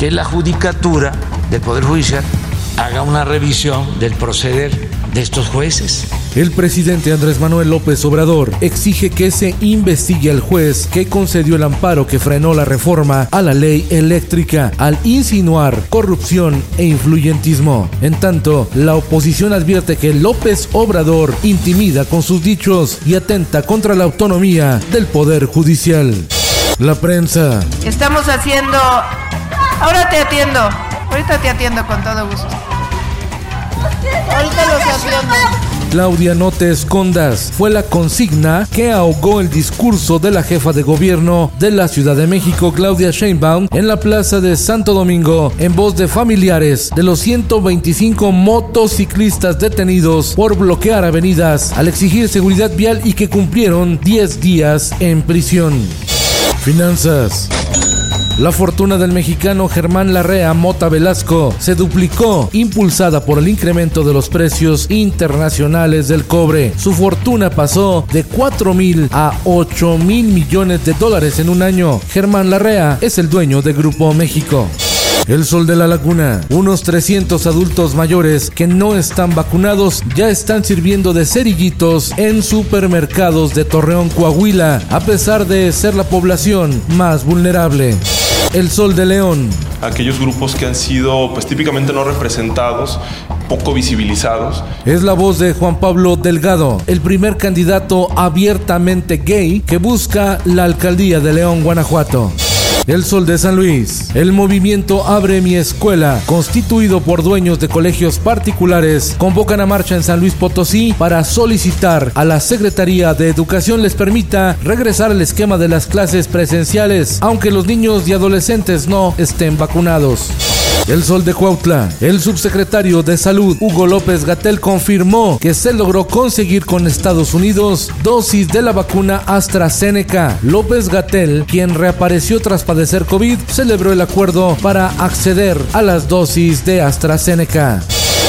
que la judicatura del Poder Judicial haga una revisión del proceder de estos jueces. El presidente Andrés Manuel López Obrador exige que se investigue al juez que concedió el amparo que frenó la reforma a la ley eléctrica al insinuar corrupción e influyentismo. En tanto, la oposición advierte que López Obrador intimida con sus dichos y atenta contra la autonomía del Poder Judicial. La prensa. Estamos haciendo... Ahora te atiendo. Ahorita te atiendo con todo gusto. Ahorita atiendo. Claudia, no te escondas. Fue la consigna que ahogó el discurso de la jefa de gobierno de la Ciudad de México, Claudia Sheinbaum, en la plaza de Santo Domingo, en voz de familiares de los 125 motociclistas detenidos por bloquear avenidas al exigir seguridad vial y que cumplieron 10 días en prisión. Finanzas. La fortuna del mexicano Germán Larrea Mota Velasco se duplicó, impulsada por el incremento de los precios internacionales del cobre. Su fortuna pasó de 4 mil a 8 mil millones de dólares en un año. Germán Larrea es el dueño de Grupo México. El Sol de la Laguna. Unos 300 adultos mayores que no están vacunados ya están sirviendo de cerillitos en supermercados de Torreón, Coahuila, a pesar de ser la población más vulnerable. El Sol de León. Aquellos grupos que han sido pues típicamente no representados, poco visibilizados. Es la voz de Juan Pablo Delgado, el primer candidato abiertamente gay que busca la alcaldía de León, Guanajuato. El Sol de San Luis. El movimiento Abre mi escuela, constituido por dueños de colegios particulares, convocan a marcha en San Luis Potosí para solicitar a la Secretaría de Educación les permita regresar al esquema de las clases presenciales, aunque los niños y adolescentes no estén vacunados. El Sol de Cuautla. El subsecretario de Salud, Hugo López Gatel, confirmó que se logró conseguir con Estados Unidos dosis de la vacuna AstraZeneca. López Gatel, quien reapareció tras padecer COVID, celebró el acuerdo para acceder a las dosis de AstraZeneca.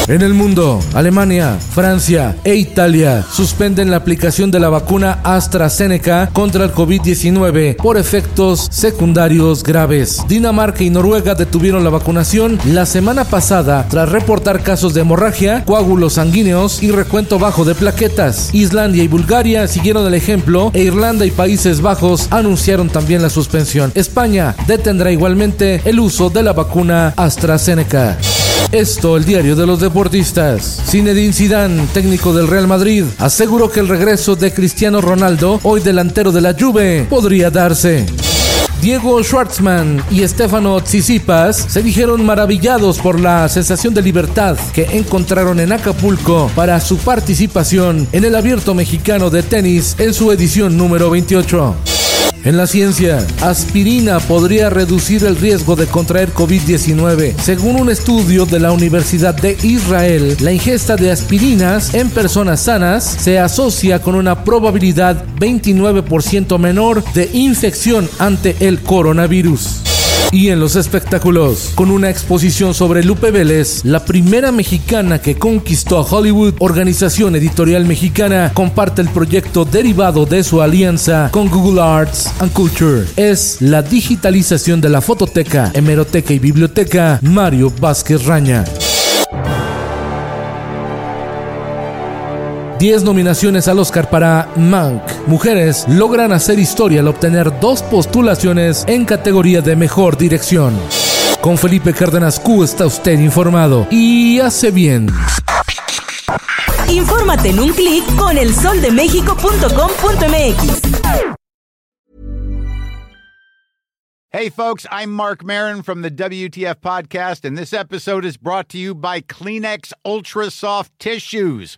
En el mundo, Alemania, Francia e Italia suspenden la aplicación de la vacuna AstraZeneca contra el COVID-19 por efectos secundarios graves. Dinamarca y Noruega detuvieron la vacunación la semana pasada tras reportar casos de hemorragia, coágulos sanguíneos y recuento bajo de plaquetas. Islandia y Bulgaria siguieron el ejemplo e Irlanda y Países Bajos anunciaron también la suspensión. España detendrá igualmente el uso de la vacuna AstraZeneca. Esto, el diario de los deportistas. Zinedine Zidane, técnico del Real Madrid, aseguró que el regreso de Cristiano Ronaldo, hoy delantero de la Juve, podría darse. Diego Schwartzman y Stefano Tsitsipas se dijeron maravillados por la sensación de libertad que encontraron en Acapulco para su participación en el Abierto Mexicano de Tenis en su edición número 28. En la ciencia, aspirina podría reducir el riesgo de contraer COVID-19. Según un estudio de la Universidad de Israel, la ingesta de aspirinas en personas sanas se asocia con una probabilidad 29% menor de infección ante el coronavirus. Y en los espectáculos, con una exposición sobre Lupe Vélez, la primera mexicana que conquistó a Hollywood, organización editorial mexicana comparte el proyecto derivado de su alianza con Google Arts and Culture. Es la digitalización de la fototeca, hemeroteca y biblioteca Mario Vázquez Raña. 10 nominaciones al Oscar para Mank. Mujeres logran hacer historia al obtener dos postulaciones en categoría de mejor dirección. Con Felipe Cárdenas Q está usted informado y hace bien. Infórmate en un clic con elsoldemexico.com.mx. Hey, folks, I'm Mark Marin from the WTF Podcast, and this episode is brought to you by Kleenex Ultra Soft Tissues